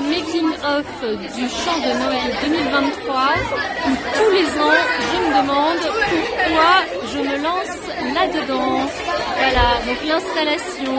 making-of du chant de Noël 2023 où tous les ans je me demande pourquoi je me lance là-dedans. Voilà, donc l'installation